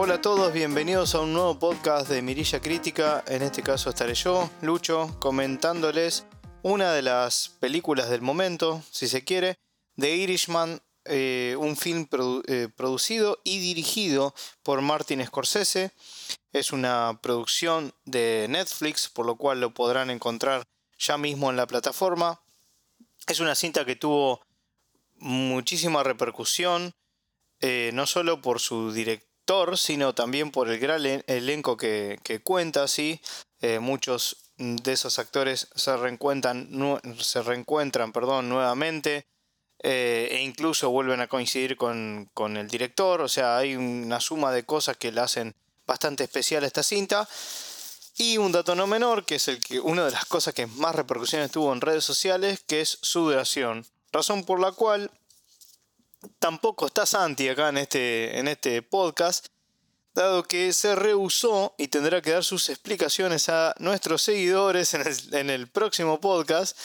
Hola a todos, bienvenidos a un nuevo podcast de Mirilla Crítica. En este caso estaré yo, Lucho, comentándoles una de las películas del momento, si se quiere, de Irishman, eh, un film eh, producido y dirigido por Martin Scorsese. Es una producción de Netflix, por lo cual lo podrán encontrar ya mismo en la plataforma. Es una cinta que tuvo muchísima repercusión, eh, no solo por su director, sino también por el gran elenco que, cuenta, ¿sí? Eh, muchos de esos actores se reencuentran, se reencuentran perdón, nuevamente eh, e incluso vuelven a coincidir con, con, el director, o sea, hay una suma de cosas que le hacen bastante especial a esta cinta. Y un dato no menor, que es el que una de las cosas que más repercusiones tuvo en redes sociales, que es su duración. Razón por la cual tampoco está Santi acá en este, en este podcast, dado que se rehusó y tendrá que dar sus explicaciones a nuestros seguidores en el, próximo podcast,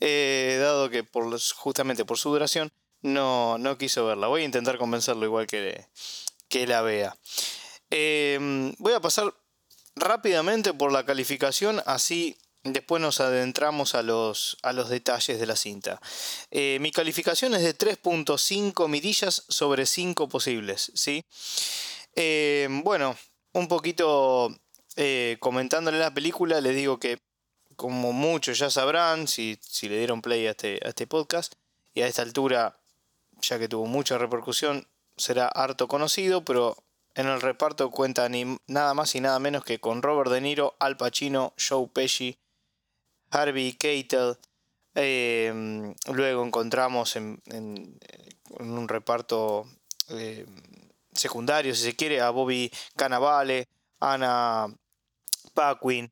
eh, dado que por justamente por su duración no, no quiso verla. Voy a intentar convencerlo igual que, que la vea. Eh, voy a pasar rápidamente por la calificación, así después nos adentramos a los, a los detalles de la cinta. Eh, mi calificación es de 3.5 mirillas sobre 5 posibles, ¿sí? Eh, bueno, un poquito eh, comentándole la película, les digo que como muchos ya sabrán, si, si le dieron play a este, a este podcast, y a esta altura, ya que tuvo mucha repercusión, será harto conocido, pero en el reparto cuenta ni nada más y nada menos que con Robert De Niro, Al Pacino, Joe Pesci, Harvey Keitel. Eh, luego encontramos en, un reparto eh, secundario, si se quiere, a Bobby Cannavale, Anna Paquin.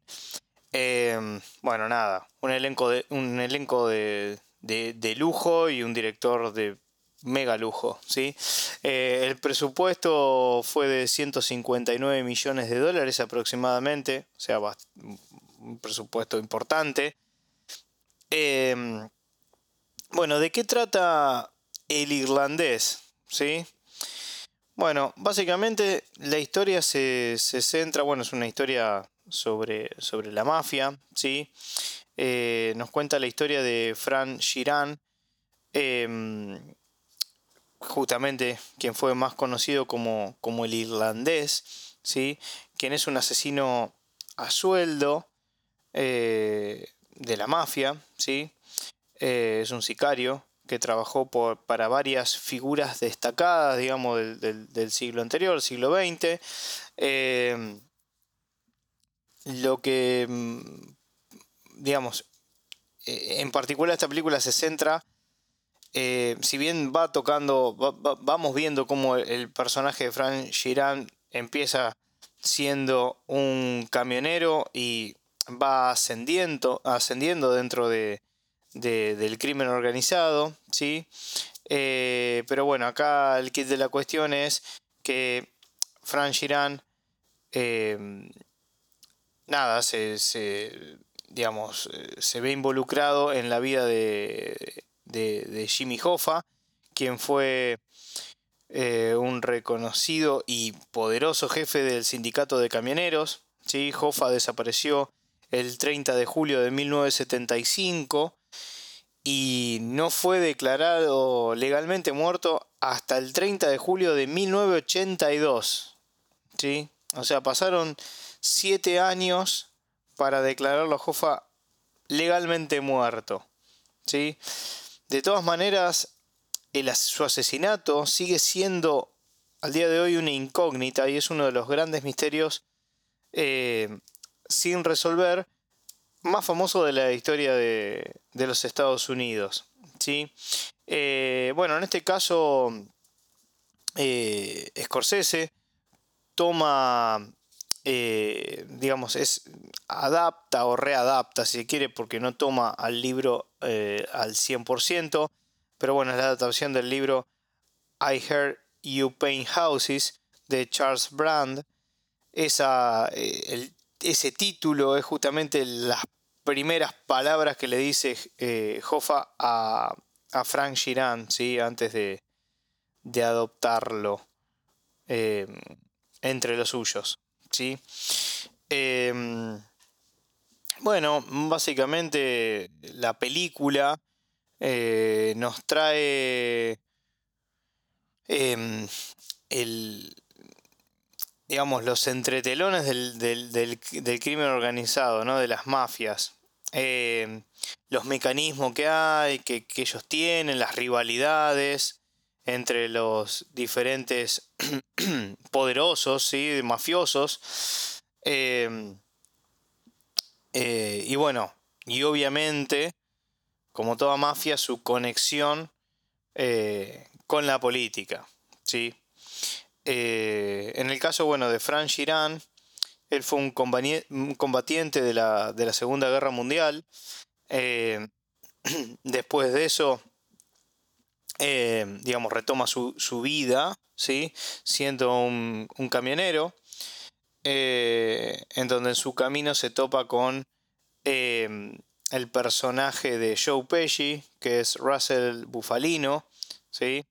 Eh, bueno, nada, un elenco de, un elenco de, de lujo y un director de mega lujo, ¿sí? Eh, el presupuesto fue de 159 millones de dólares aproximadamente, o sea, un presupuesto importante. Em, bueno, ¿de qué trata el irlandés? ¿Sí? Bueno, básicamente la historia se, centra, bueno, es una historia sobre, sobre la mafia, ¿sí? Eh, nos cuenta la historia de Fran Girán, em, justamente quien fue más conocido como, como el irlandés, ¿sí? quien es un asesino a sueldo eh, de la mafia, ¿sí? Eh, es un sicario que trabajó por, para varias figuras destacadas, digamos, del, siglo anterior, siglo XX. Eh, lo que, mm, digamos, en particular esta película se centra si bien va tocando, vamos viendo cómo el personaje de Frank Girán empieza siendo un camionero y va ascendiendo, ascendiendo dentro de, del crimen organizado, ¿sí? Eh, pero bueno, acá el kit de la cuestión es que Frank Girán, em, nada, se, digamos, se ve involucrado en la vida de, de, Jimmy Hoffa, quien fue eh, un reconocido y poderoso jefe del sindicato de camioneros. ¿sí? Hoffa desapareció el 30 de julio de 1975 y no fue declarado legalmente muerto hasta el 30 de julio de 1982. ¿sí? O sea, pasaron siete años para declararlo a Hoffa legalmente muerto. ¿sí? De todas maneras, su asesinato sigue siendo al día de hoy una incógnita y es uno de los grandes misterios eh, sin resolver más famoso de la historia de, los Estados Unidos. ¿sí? Eh, bueno, en este caso, eh, Scorsese toma eh, digamos, es, adapta o readapta, si quiere, porque no toma al libro al 100%, pero bueno, es la adaptación del libro I Heard You Paint Houses de Charles Brand. Esa, eh, ese título es justamente las primeras palabras que le dice Hoffa a, a, Frank Girard ¿sí? antes de, de adoptarlo entre los suyos. ¿sí? Em, bueno, básicamente la película eh, nos trae em, el, digamos, los entretelones del, del, crimen organizado, ¿no? de las mafias. Em, los mecanismos que hay, que, ellos tienen, las rivalidades entre los diferentes poderosos, ¿sí? mafiosos. Em, eh, y bueno, y obviamente, como toda mafia, su conexión eh, con la política. ¿sí? Eh, en el caso bueno, de Frank Girán, él fue un, combatiente de la, de la Segunda Guerra Mundial. después de eso, digamos, retoma su, vida, ¿sí? siendo un, un camionero. Eh, en donde en su camino se topa con el personaje de Joe Pesci, que es Russell Bufalino, ¿sí?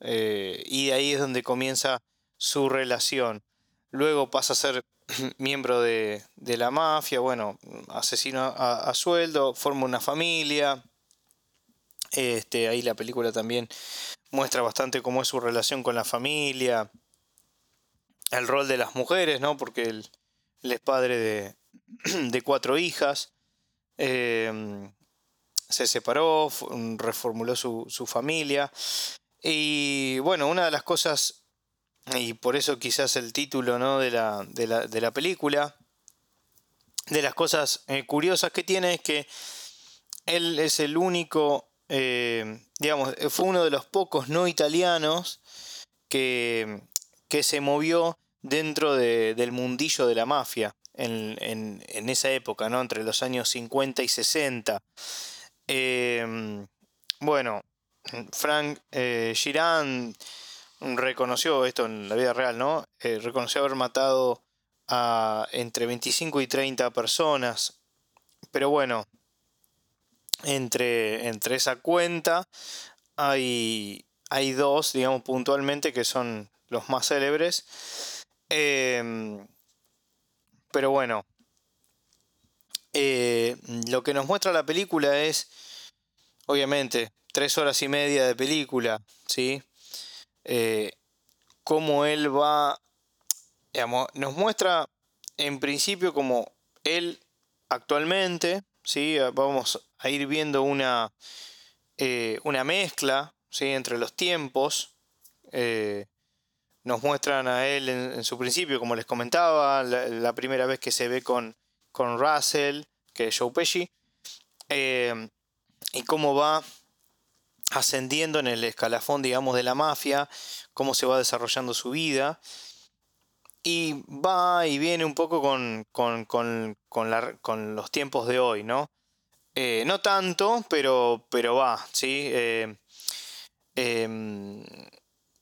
Eh, y ahí es donde comienza su relación. Luego pasa a ser miembro de, la mafia, bueno, asesino a, sueldo, forma una familia. Este, ahí la película también muestra bastante cómo es su relación con la familia el rol de las mujeres, ¿no? Porque él, es padre de, de cuatro hijas. Em, se separó, reformuló su, su, familia. Y bueno, una de las cosas, y por eso quizás el título ¿no? de, la, de, la, de la película, de las cosas eh, curiosas que tiene es que él es el único, eh, digamos, fue uno de los pocos no italianos que, que se movió dentro del mundillo de la mafia en, esa época, ¿no? entre los años 50 y 60. Em, bueno, Frank eh, Girán reconoció esto en la vida real, ¿no? Eh, reconoció haber matado a entre 25 y 30 personas. Pero bueno, entre, entre esa cuenta hay, hay dos, digamos puntualmente, que son los más célebres. Em, pero bueno, eh, lo que nos muestra la película es, obviamente, tres horas y media de película, ¿sí? Eh, cómo él va, nos muestra en principio como él actualmente, ¿sí? Vamos a ir viendo una, eh, una mezcla, ¿sí? Entre los tiempos, nos muestran a él en, su principio, como les comentaba, la, primera vez que se ve con, con Russell, que es Joe Pesci, eh, y cómo va ascendiendo en el escalafón, digamos, de la mafia, cómo se va desarrollando su vida. Y va y viene un poco con, con, con, con los tiempos de hoy, ¿no? Eh, no tanto, pero, pero va, ¿sí? Eh,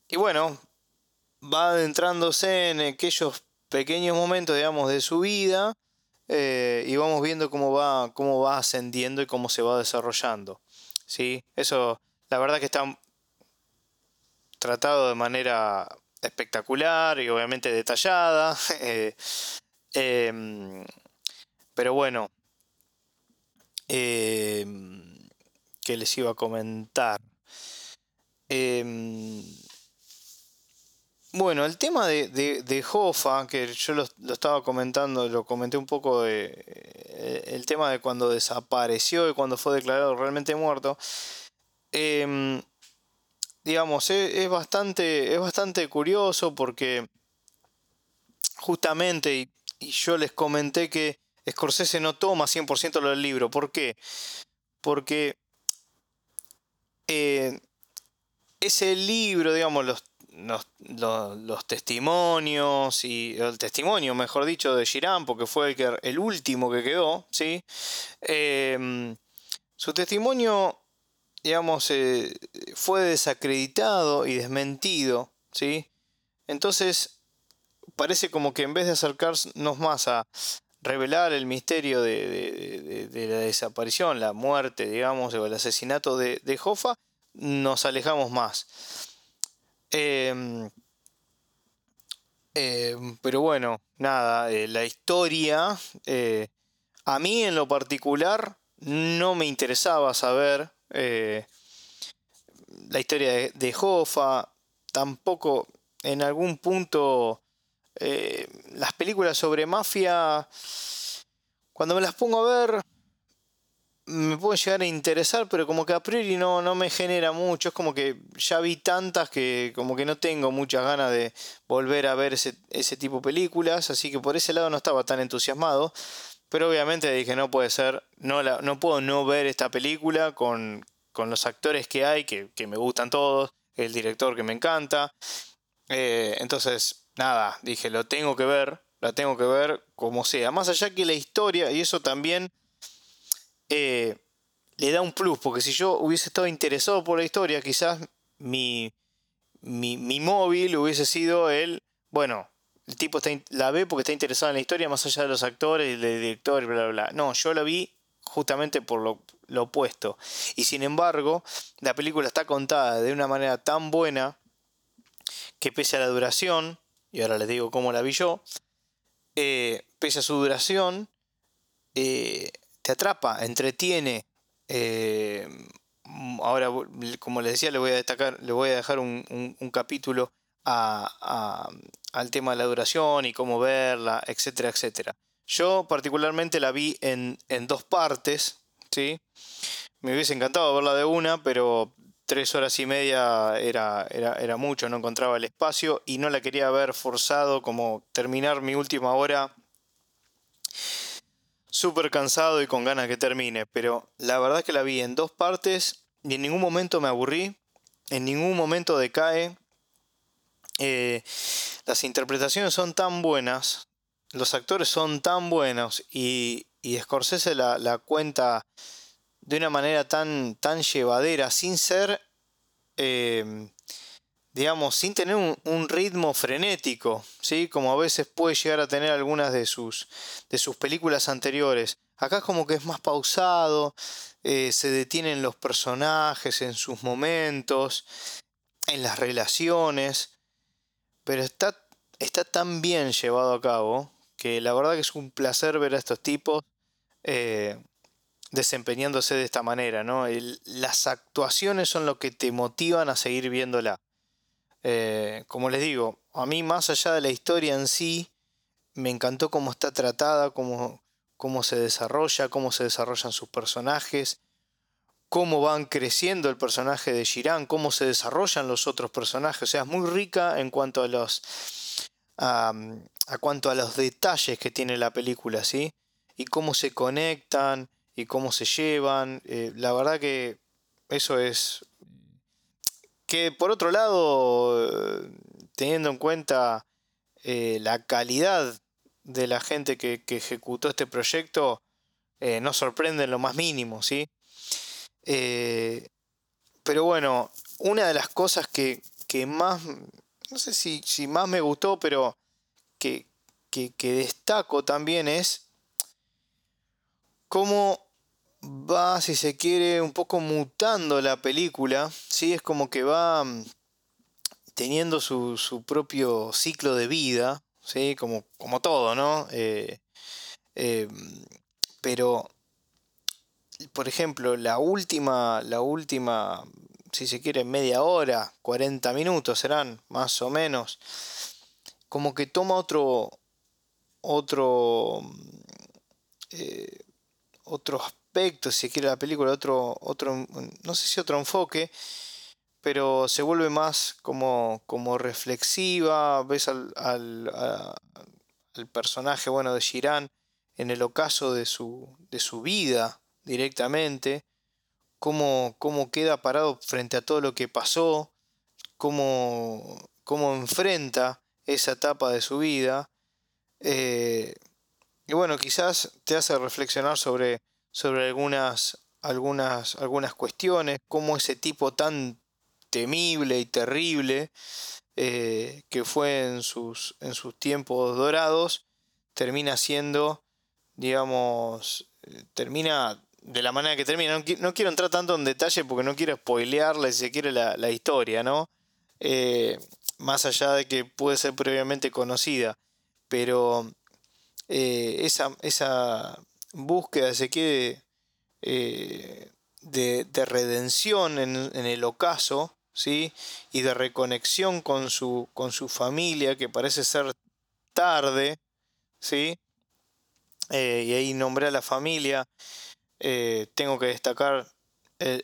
y bueno, va adentrándose en aquellos pequeños momentos, digamos, de su vida eh, y vamos viendo cómo va, cómo va ascendiendo y cómo se va desarrollando. ¿sí? Eso, la verdad que está tratado de manera espectacular y obviamente detallada. Eh, em, pero bueno, em, ¿qué les iba a comentar? Em, bueno, el tema de, de, Hoffa, que yo lo, estaba comentando, lo comenté un poco, de, eh, el tema de cuando desapareció y cuando fue declarado realmente muerto, em, digamos, es, bastante, es bastante curioso porque justamente, y, yo les comenté que Scorsese no toma 100% lo del libro, ¿por qué? Porque eh, ese libro, digamos, los los, testimonios y el testimonio, mejor dicho, de Girán, porque fue el, que, el último que quedó, ¿sí? Em, su testimonio, digamos, eh, fue desacreditado y desmentido, ¿sí? Entonces, parece como que en vez de acercarnos más a revelar el misterio de, la desaparición, la muerte, digamos, o el asesinato de, de Hoffa, nos alejamos más. Em, Eh, pero bueno, nada, eh, la historia, eh, a mí en lo particular no me interesaba saber la historia de, de Hoffa, tampoco en algún punto las películas sobre mafia, cuando me las pongo a ver, me pueden llegar a interesar, pero como que a priori no, no me genera mucho. Es como que ya vi tantas que como que no tengo muchas ganas de volver a ver ese, tipo de películas. Así que por ese lado no estaba tan entusiasmado. Pero obviamente dije, no puede ser, no, no puedo no ver esta película con, los actores que hay, que, me gustan todos, el director que me encanta. Eh, entonces, nada, dije, lo tengo que ver, la tengo que ver como sea. Más allá que la historia, y eso también eh, le da un plus, porque si yo hubiese estado interesado por la historia, quizás mi, mi, móvil hubiese sido el, bueno, el tipo está, la ve porque está interesado en la historia, más allá de los actores del director bla, bla, bla. No, yo la vi justamente por lo, opuesto. Y sin embargo, la película está contada de una manera tan buena que pese a la duración, y ahora les digo cómo la vi yo, eh, pese a su duración, eh, te atrapa, entretiene. Eh, ahora, como les decía, le voy a destacar, le voy a dejar un, capítulo al tema de la duración y cómo verla, etcétera, etcétera. Yo particularmente la vi en, dos partes, ¿sí? Me hubiese encantado verla de una, pero tres horas y media era, era, era, mucho, no encontraba el espacio y no la quería ver forzado como terminar mi última hora súper cansado y con ganas que termine, pero la verdad que la vi en dos partes y en ningún momento me aburrí, en ningún momento decae. Eh, las interpretaciones son tan buenas, los actores son tan buenos y, y Scorsese la, cuenta de una manera tan, tan llevadera, sin ser eh, digamos, sin tener un, ritmo frenético, ¿sí? como a veces puede llegar a tener algunas de sus, de sus películas anteriores. Acá es como que es más pausado, eh, se detienen los personajes en sus momentos, en las relaciones, pero está, está tan bien llevado a cabo que la verdad que es un placer ver a estos tipos eh, desempeñándose de esta manera. ¿no? las actuaciones son lo que te motivan a seguir viéndola. Eh, como les digo, a mí más allá de la historia en sí, me encantó cómo está tratada, cómo, cómo se desarrolla, cómo se desarrollan sus personajes, cómo van creciendo el personaje de Shiran, cómo se desarrollan los otros personajes. O sea, es muy rica en cuanto a los. a, cuanto a los detalles que tiene la película, ¿sí? Y cómo se conectan y cómo se llevan. Eh, la verdad que eso es que por otro lado, teniendo en cuenta eh, la calidad de la gente que, ejecutó este proyecto, eh, no sorprende en lo más mínimo, ¿sí? Eh, pero bueno, una de las cosas que, más, no sé si, si, más me gustó, pero que, que destaco también es cómo va, si se quiere, un poco mutando la película, ¿sí? Es como que va mm, teniendo su, propio ciclo de vida, ¿sí? Como, como todo, ¿no? Eh, eh, pero, por ejemplo, la última, la última, si se quiere, media hora, 40 minutos serán, más o menos, como que toma otro, otro, eh, otro si si quiere la película, otro, otro, no sé si otro enfoque, pero se vuelve más como, como reflexiva, ves al, al, personaje bueno de Shiran en el ocaso de su, de su vida directamente, cómo, cómo queda parado frente a todo lo que pasó, cómo, cómo enfrenta esa etapa de su vida. Eh, y bueno, quizás te hace reflexionar sobre sobre algunas, algunas, algunas cuestiones, como ese tipo tan temible y terrible eh, que fue en sus, en sus tiempos dorados, termina siendo, digamos, eh, termina de la manera que termina. No, quiero entrar tanto en detalle porque no quiero spoilearle, si se quiere, la, historia, ¿no? Eh, más allá de que puede ser previamente conocida, pero eh, esa, esa, búsqueda se quede eh, de, redención en, el ocaso, ¿sí? y de reconexión con su, con su familia, que parece ser tarde, ¿sí? Y ahí nombré a la familia, tengo que destacar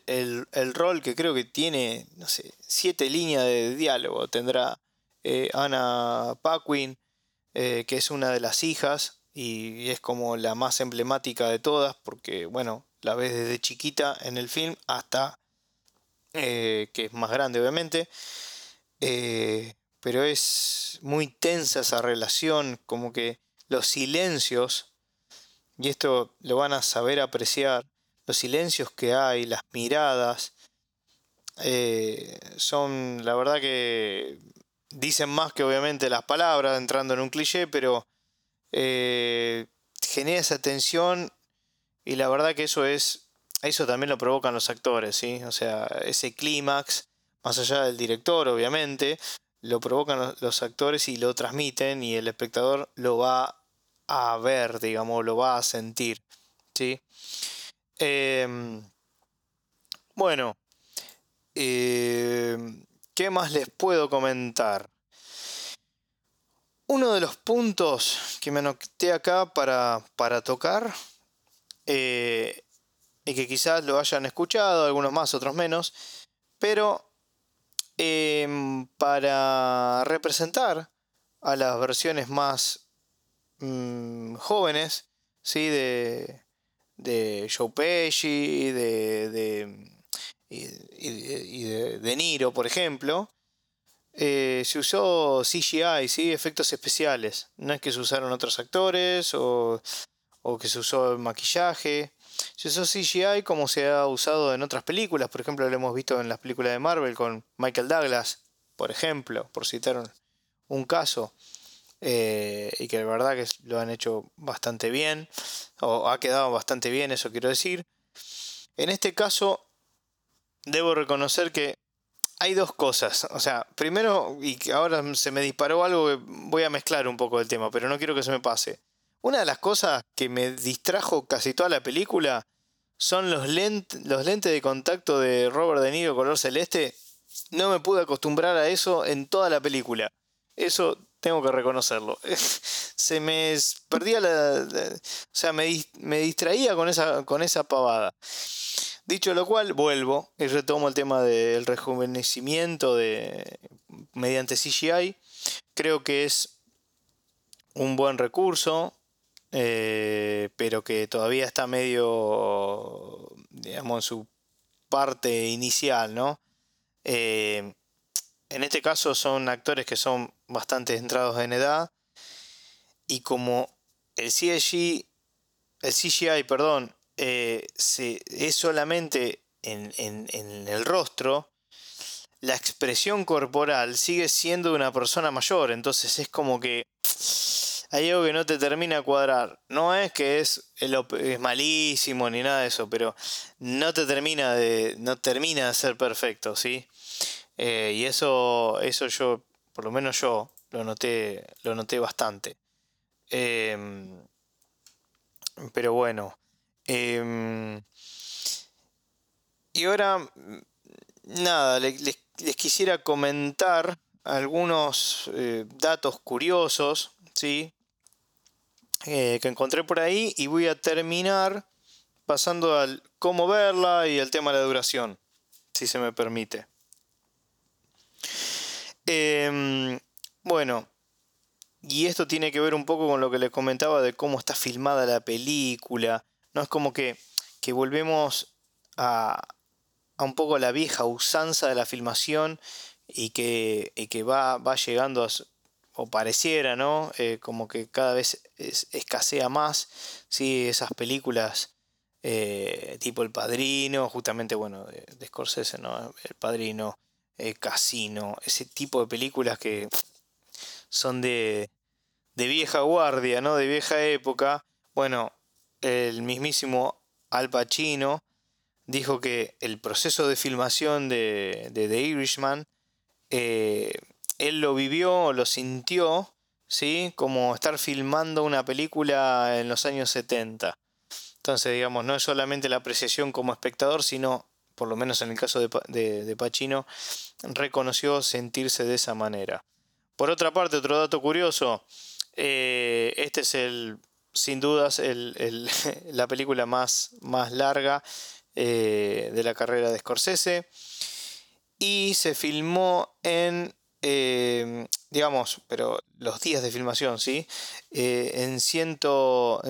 el, rol que creo que tiene, no sé, siete líneas de diálogo. Tendrá eh, Anna Paquin, eh, que es una de las hijas y es como la más emblemática de todas, porque, bueno, la ves desde chiquita en el film hasta eh, que es más grande, obviamente. pero es muy tensa esa relación, como que los silencios, y esto lo van a saber apreciar, los silencios que hay, las miradas, eh, son la verdad que dicen más que obviamente las palabras, entrando en un cliché, pero eh, genera esa tensión y la verdad que eso es, eso también lo provocan los actores, ¿sí? O sea, ese clímax, más allá del director, obviamente, lo provocan los actores y lo transmiten y el espectador lo va a ver, digamos, lo va a sentir, ¿sí? Em, bueno, em, ¿qué más les puedo comentar? Uno de los puntos que me anoté acá para, para tocar, eh, y que quizás lo hayan escuchado, algunos más, otros menos, pero em, para representar a las versiones más mm, jóvenes, ¿sí? de, de Joe Pesci, de, de, y, de, de, Niro, por ejemplo, eh, se usó CGI, ¿sí? efectos especiales. No es que se usaron otros actores o, o que se usó maquillaje. Se usó CGI como se ha usado en otras películas. Por ejemplo, lo hemos visto en las películas de Marvel con Michael Douglas, por ejemplo, por citar un caso. Eh, y que de verdad que lo han hecho bastante bien, o ha quedado bastante bien, eso quiero decir. En este caso, debo reconocer que hay dos cosas. O sea, primero, y que ahora se me disparó algo que voy a mezclar un poco el tema, pero no quiero que se me pase. Una de las cosas que me distrajo casi toda la película son los, los lentes de contacto de Robert De Niro color celeste. No me pude acostumbrar a eso en toda la película. Eso tengo que reconocerlo. Se me perdía la, o sea, me, distraía con esa, con esa pavada. Dicho lo cual, vuelvo y retomo el tema del rejuvenecimiento de, mediante CGI. Creo que es un buen recurso, eh, pero que todavía está medio, digamos, en su parte inicial, ¿no? Eh, en este caso son actores que son bastante entrados en edad. Y como el CGI, el CGI perdón, eh, es solamente en, el rostro, la expresión corporal sigue siendo de una persona mayor. Entonces es como que hay algo que no te termina de cuadrar. No es que es, es malísimo ni nada de eso, pero no te termina de, no termina de ser perfecto, ¿sí? Eh, y eso, eso yo, por lo menos yo, lo noté, lo noté bastante. Em, pero bueno. Em, y ahora, nada, les, quisiera comentar algunos eh, datos curiosos, ¿sí? Eh, que encontré por ahí y voy a terminar pasando al cómo verla y al tema de la duración, si se me permite. Em, bueno, y esto tiene que ver un poco con lo que les comentaba de cómo está filmada la película. No es como que, que volvemos a, a un poco la vieja usanza de la filmación y que, que va, va, llegando a, o pareciera, ¿no? Eh, como que cada vez escasea más, ¿sí? Esas películas eh, tipo El Padrino, justamente, bueno, de, de Scorsese, ¿no? El Padrino, eh, casino, ese tipo de películas que son de, de vieja guardia, ¿no? De vieja época. Bueno, el mismísimo Al Pacino dijo que el proceso de filmación de, de The Irishman eh, él lo vivió, lo sintió, ¿sí? Como estar filmando una película en los años 70. Entonces, digamos, no es solamente la apreciación como espectador, sino, por lo menos en el caso de, de, Pacino, reconoció sentirse de esa manera. Por otra parte, otro dato curioso, eh, este es el, sin dudas, el, la película más, más larga eh, de la carrera de Scorsese y se filmó en eh, digamos, pero los días de filmación, ¿sí? En, ciento,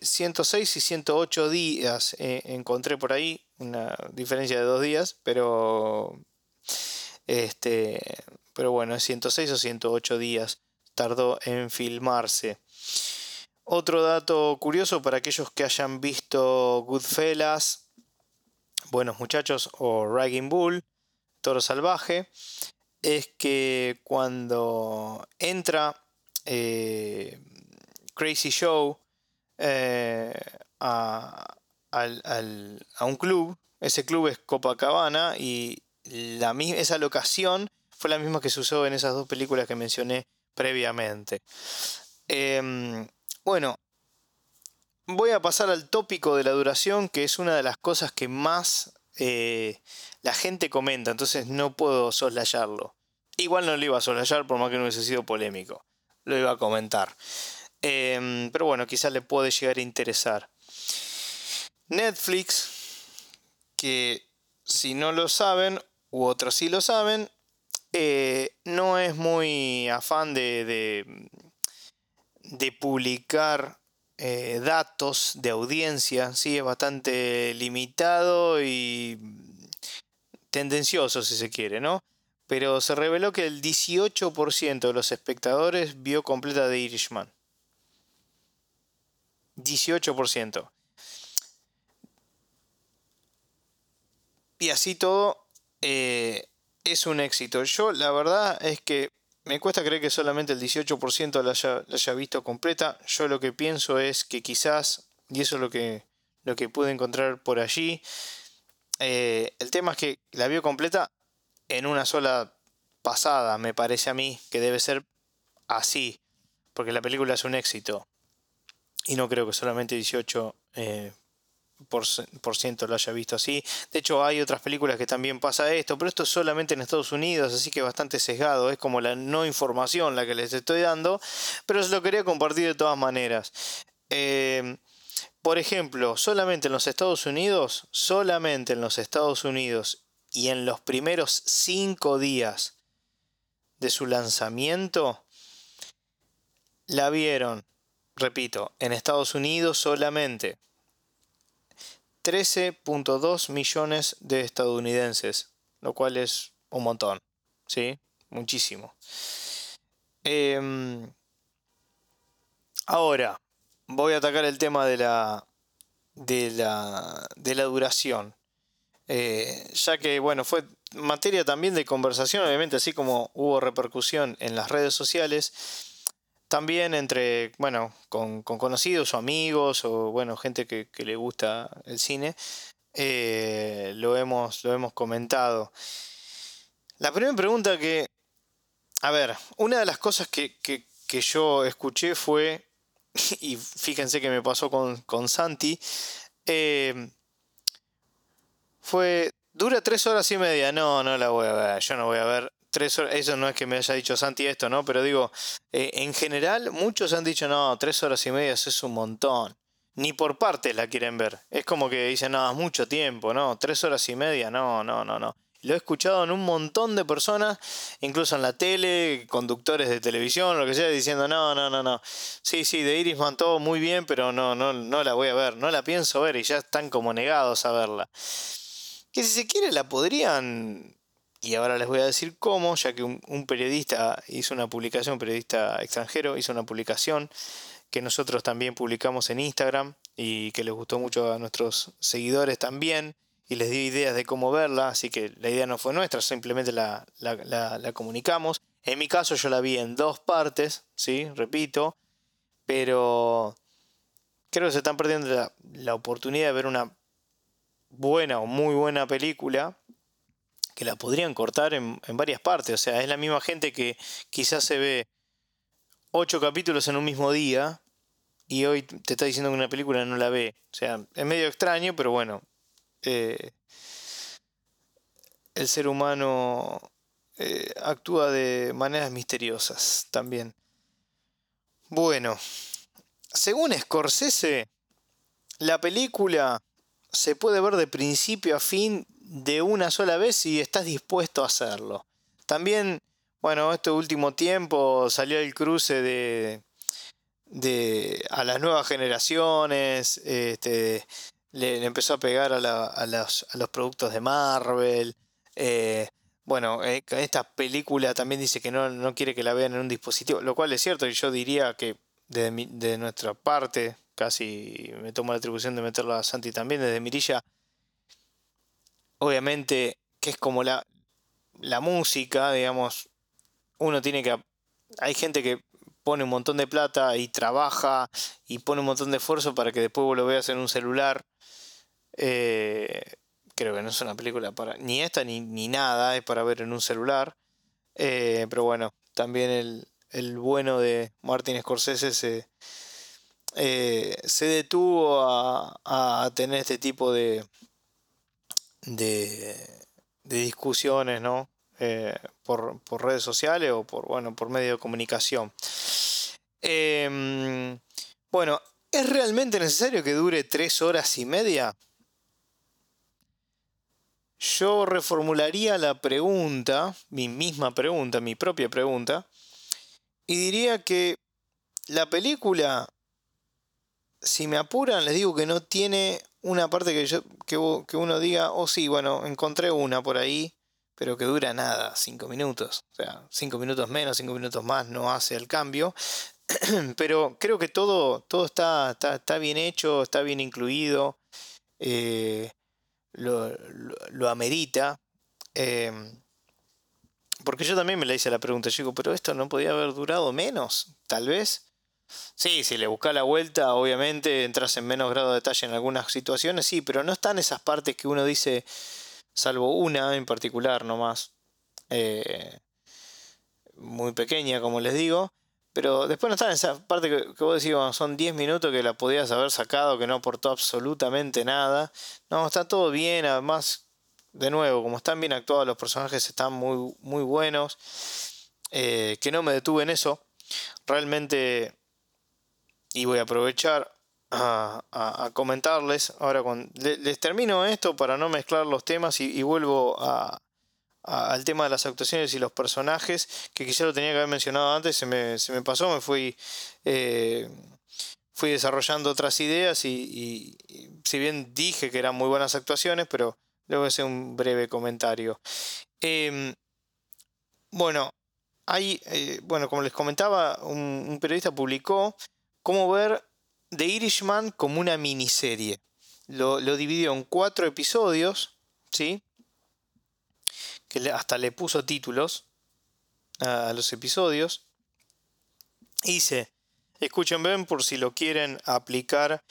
106 y 108 días encontré por ahí, una diferencia de dos días, pero, este, pero bueno, 106 o 108 días tardó en filmarse. Otro dato curioso para aquellos que hayan visto Goodfellas, Buenos Muchachos o Ragging Bull, Toro Salvaje, es que cuando entra eh, Crazy Show eh, a, un club, ese club es Copacabana y la, esa locación fue la misma que se usó en esas dos películas que mencioné previamente. Em, bueno, voy a pasar al tópico de la duración, que es una de las cosas que más eh, la gente comenta, entonces no puedo soslayarlo. Igual no lo iba a soslayar por más que no hubiese sido polémico. Lo iba a comentar. Em, pero bueno, quizás le puede llegar a interesar. Netflix, que si no lo saben, u otros sí lo saben, eh, no es muy afán de, de, publicar eh, datos de audiencia, ¿sí? es bastante limitado y tendencioso si se quiere, ¿no? pero se reveló que el 18% de los espectadores vio completa The Irishman. 18%. Y así todo, eh, es un éxito. Yo la verdad es que me cuesta creer que solamente el 18% la haya, visto completa. Yo lo que pienso es que quizás, y eso es lo que, lo que pude encontrar por allí, eh, el tema es que la vio completa en una sola pasada, me parece a mí, que debe ser así, porque la película es un éxito. Y no creo que solamente 18 eh, por, ciento lo haya visto así. De hecho, hay otras películas que también pasa esto, pero esto es solamente en Estados Unidos, así que bastante sesgado. Es como la no información la que les estoy dando, pero se lo quería compartir de todas maneras. Eh, por ejemplo, solamente en los Estados Unidos, solamente en los Estados Unidos y en los primeros cinco días de su lanzamiento, la vieron, repito, en Estados Unidos solamente 13.2 millones de estadounidenses, lo cual es un montón, ¿sí? Muchísimo. Em, ahora, voy a atacar el tema de la, de la, de la duración. Eh, ya que, bueno, fue materia también de conversación, obviamente, así como hubo repercusión en las redes sociales, también entre, bueno, con, conocidos o amigos o, bueno, gente que, le gusta el cine, eh, lo, hemos, lo hemos comentado. La primera pregunta que, a ver, una de las cosas que, yo escuché fue, y fíjense que me pasó con, con Santi, eh, fue, dura tres horas y media, no, no la voy a ver, yo no voy a ver eso no es que me haya dicho Santi esto, ¿no? Pero digo, eh, en general muchos han dicho, no, tres horas y media es un montón. Ni por partes la quieren ver. Es como que dicen, no, es mucho tiempo, ¿no? Tres horas y media, no, no, no, no. Lo he escuchado en un montón de personas, incluso en la tele, conductores de televisión, lo que sea, diciendo, no, no, no, no. Sí, sí, de Irisman todo muy bien, pero no, no, no la voy a ver, no la pienso ver y ya están como negados a verla que si se quiere la podrían, y ahora les voy a decir cómo, ya que un, periodista hizo una publicación, un periodista extranjero hizo una publicación que nosotros también publicamos en Instagram y que les gustó mucho a nuestros seguidores también y les dio ideas de cómo verla, así que la idea no fue nuestra, simplemente la, comunicamos. En mi caso yo la vi en dos partes, ¿sí? Repito, pero creo que se están perdiendo la, la oportunidad de ver una buena o muy buena película que la podrían cortar en, varias partes. O sea, es la misma gente que quizás se ve ocho capítulos en un mismo día y hoy te está diciendo que una película no la ve. O sea, es medio extraño, pero bueno. Eh, el ser humano eh, actúa de maneras misteriosas también. Bueno, según Scorsese, la película se puede ver de principio a fin de una sola vez si estás dispuesto a hacerlo. También, bueno, este último tiempo salió el cruce de, de a las nuevas generaciones, este, le, empezó a pegar a, los, productos de Marvel. Eh, bueno, eh, esta película también dice que no, no, quiere que la vean en un dispositivo, lo cual es cierto y yo diría que de, de nuestra parte, casi me tomo la atribución de meterla a Santi también, desde Mirilla, obviamente que es como la, la música, digamos, uno tiene que... Hay gente que pone un montón de plata y trabaja y pone un montón de esfuerzo para que después lo veas en un celular. Eh, creo que no es una película para ni esta ni, ni nada, es para ver en un celular. Eh, pero bueno, también el, el, bueno de Martin Scorsese se, eh, se detuvo a, a, tener este tipo de, de, discusiones, ¿no? Eh, por, redes sociales o por, bueno, por medio de comunicación. Em, bueno, ¿es realmente necesario que dure tres horas y media? Yo reformularía la pregunta, mi misma pregunta, mi propia pregunta, y diría que la película, si me apuran, les digo que no tiene una parte que, yo, que, uno diga, oh sí, bueno, encontré una por ahí, pero que dura nada, cinco minutos. O sea, cinco minutos menos, cinco minutos más no hace el cambio. pero creo que todo, todo está, está, bien hecho, está bien incluido, eh, lo, lo, amerita. Em, porque yo también me le hice la pregunta, yo digo, pero esto no podía haber durado menos, tal vez. Sí, si le buscas la vuelta, obviamente entras en menos grado de detalle en algunas situaciones, sí, pero no están esas partes que uno dice, salvo una en particular nomás, eh, muy pequeña, como les digo, pero después no están esas partes que, que vos decís, son 10 minutos que la podías haber sacado, que no aportó absolutamente nada. No, está todo bien, además, de nuevo, como están bien actuados los personajes, están muy, muy buenos, eh, que no me detuve en eso. Realmente y voy a aprovechar a, comentarles. Ahora les, termino esto para no mezclar los temas y, vuelvo al tema de las actuaciones y los personajes, que quizá lo tenía que haber mencionado antes, se me, pasó, me fui, eh, fui desarrollando otras ideas y, si bien dije que eran muy buenas actuaciones, pero luego hacer un breve comentario. Em, bueno, hay, eh, bueno, como les comentaba, un periodista publicó cómo ver The Irishman como una miniserie. Lo, dividió en cuatro episodios, ¿sí? Que hasta le puso títulos a, los episodios. dice, escuchen bien por si lo quieren aplicar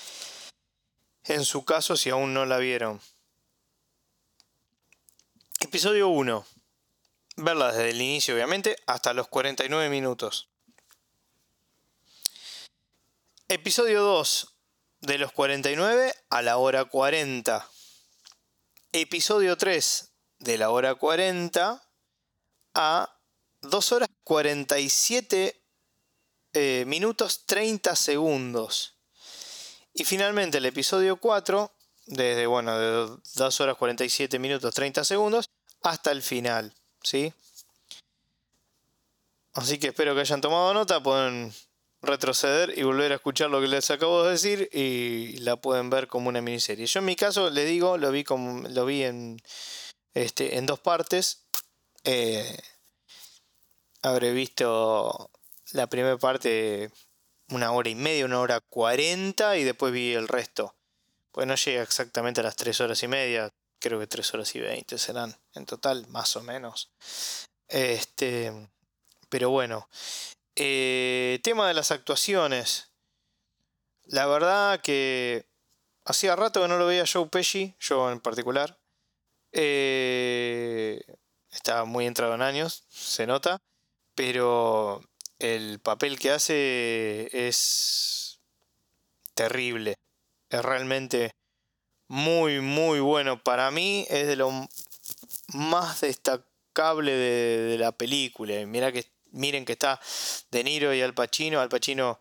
en su caso si aún no la vieron. Episodio 1. Verla desde el inicio, obviamente, hasta los 49 minutos. Episodio 2. De los 49 a la hora 40. Episodio 3. De la hora 40 a 2 horas 47 eh, minutos 30 segundos. Y finalmente el episodio 4. Desde, bueno, de 2 horas 47 minutos 30 segundos hasta el final. ¿Sí? Así que espero que hayan tomado nota. Pueden retroceder y volver a escuchar lo que les acabo de decir y la pueden ver como una miniserie. Yo en mi caso, le digo, lo vi, como, lo vi en, este, en dos partes. Eh, habré visto la primera parte una hora y media, una hora cuarenta y después vi el resto. Pues no llega exactamente a las tres horas y media, creo que tres horas y veinte serán en total, más o menos. Este, pero bueno, eh, tema de las actuaciones. La verdad que hacía rato que no lo veía Joe Pesci, yo en particular. Eh, está muy entrado en años, se nota, pero el papel que hace es terrible. Es realmente muy, muy bueno. Para mí es de lo más destacable de, la película. Mira que, miren que está De Niro y Al Pacino. Al Pacino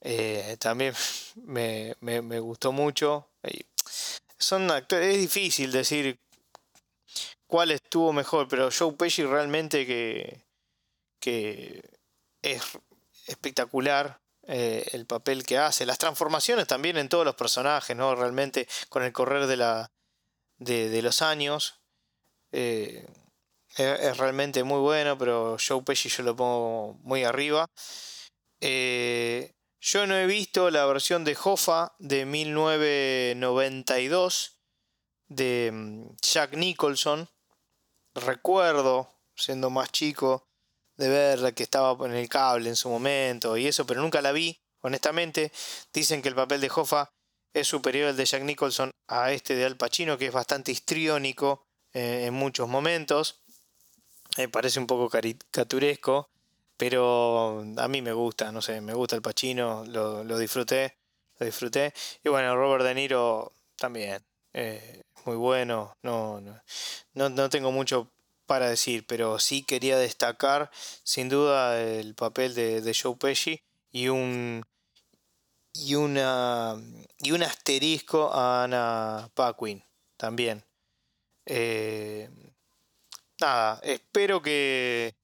eh, también me, gustó mucho. Son actores, es difícil decir cuál estuvo mejor, pero Joe Pesci realmente que, que es espectacular eh, el papel que hace. Las transformaciones también en todos los personajes, ¿no? Realmente con el correr de, la, de, los años. Eh, es, realmente muy bueno, pero Joe Pesci yo lo pongo muy arriba. Eh, yo no he visto la versión de Hoffa de 1992 de mm, Jack Nicholson. Recuerdo, siendo más chico, de verla, que estaba en el cable en su momento y eso, pero nunca la vi, honestamente. Dicen que el papel de Hoffa es superior al de Jack Nicholson a este de Al Pacino, que es bastante histriónico eh, en muchos momentos. Me parece un poco caricaturesco, pero a mí me gusta, no sé, me gusta el Pacino, lo, disfruté, lo disfruté. Y bueno, Robert De Niro también, eh, muy bueno, no, no, no tengo mucho para decir, pero sí quería destacar sin duda el papel de, Joe Pesci y un y una y un asterisco a Ana Paquin también. Eh, nada, espero que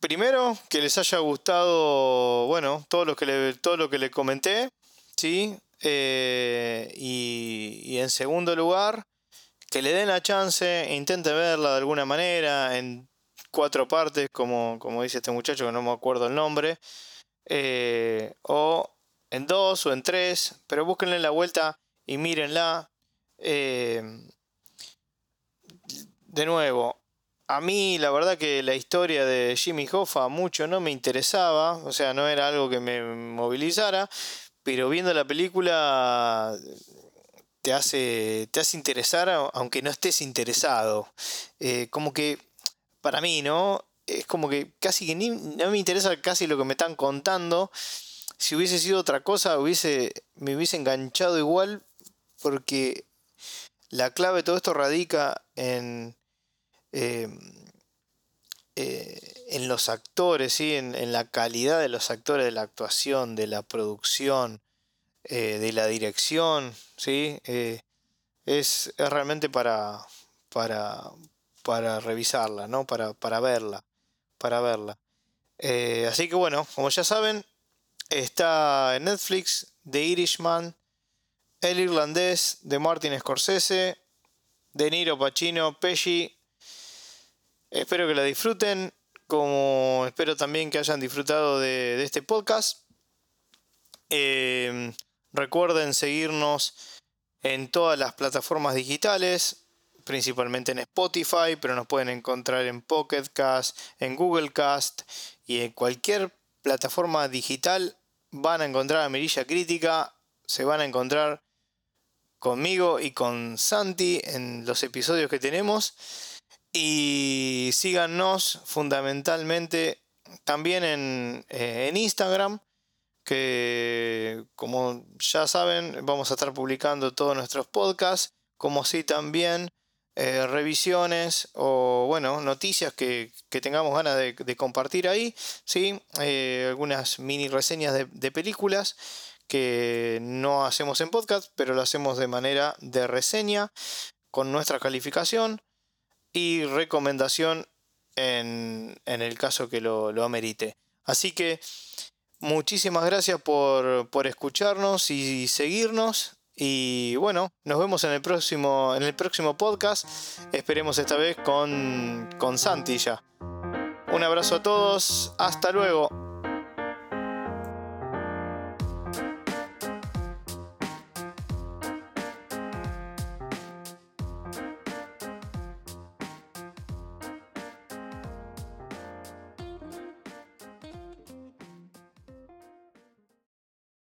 primero que les haya gustado, bueno, todo lo que le, todo lo que le comenté, sí, eh, y, en segundo lugar que le den la chance, intente verla de alguna manera, en cuatro partes, como, como dice este muchacho que no me acuerdo el nombre, eh, o en dos o en tres, pero búsquenle la vuelta y mírenla. Eh, de nuevo, a mí la verdad que la historia de Jimmy Hoffa mucho no me interesaba, o sea, no era algo que me movilizara, pero viendo la película te hace, te hace interesar aunque no estés interesado. Eh, como que, para mí, ¿no? Es como que casi que no me interesa casi lo que me están contando. Si hubiese sido otra cosa, hubiese, me hubiese enganchado igual porque la clave de todo esto radica en, eh, eh, en los actores, ¿sí? en, en, la calidad de los actores, de la actuación, de la producción, eh, de la dirección, ¿sí? Eh, es, realmente para, para, para revisarla, ¿no? Para, para verla, para verla. Así que bueno, como ya saben, está en Netflix The Irishman, El Irlandés de Martin Scorsese, De Niro, Pacino, Pesci. Espero que la disfruten, como espero también que hayan disfrutado de, este podcast. Recuerden seguirnos en todas las plataformas digitales, principalmente en Spotify, pero nos pueden encontrar en Pocket Cast, en Google Cast y en cualquier plataforma digital van a encontrar a Mirilla Crítica, se van a encontrar conmigo y con Santi en los episodios que tenemos y síganos fundamentalmente también en, eh, en Instagram que como ya saben vamos a estar publicando todos nuestros podcasts, como si también eh, revisiones o bueno, noticias que, tengamos ganas de, compartir ahí, ¿sí? Eh, algunas mini reseñas de, de, películas que no hacemos en podcast, pero lo hacemos de manera de reseña con nuestra calificación y recomendación en, en el caso que lo, lo amerite. Así que Muchísimas gracias por, escucharnos y seguirnos. Y bueno, nos vemos en el próximo, en el próximo podcast. Esperemos esta vez con, con Santi ya. Un abrazo a todos. Hasta luego.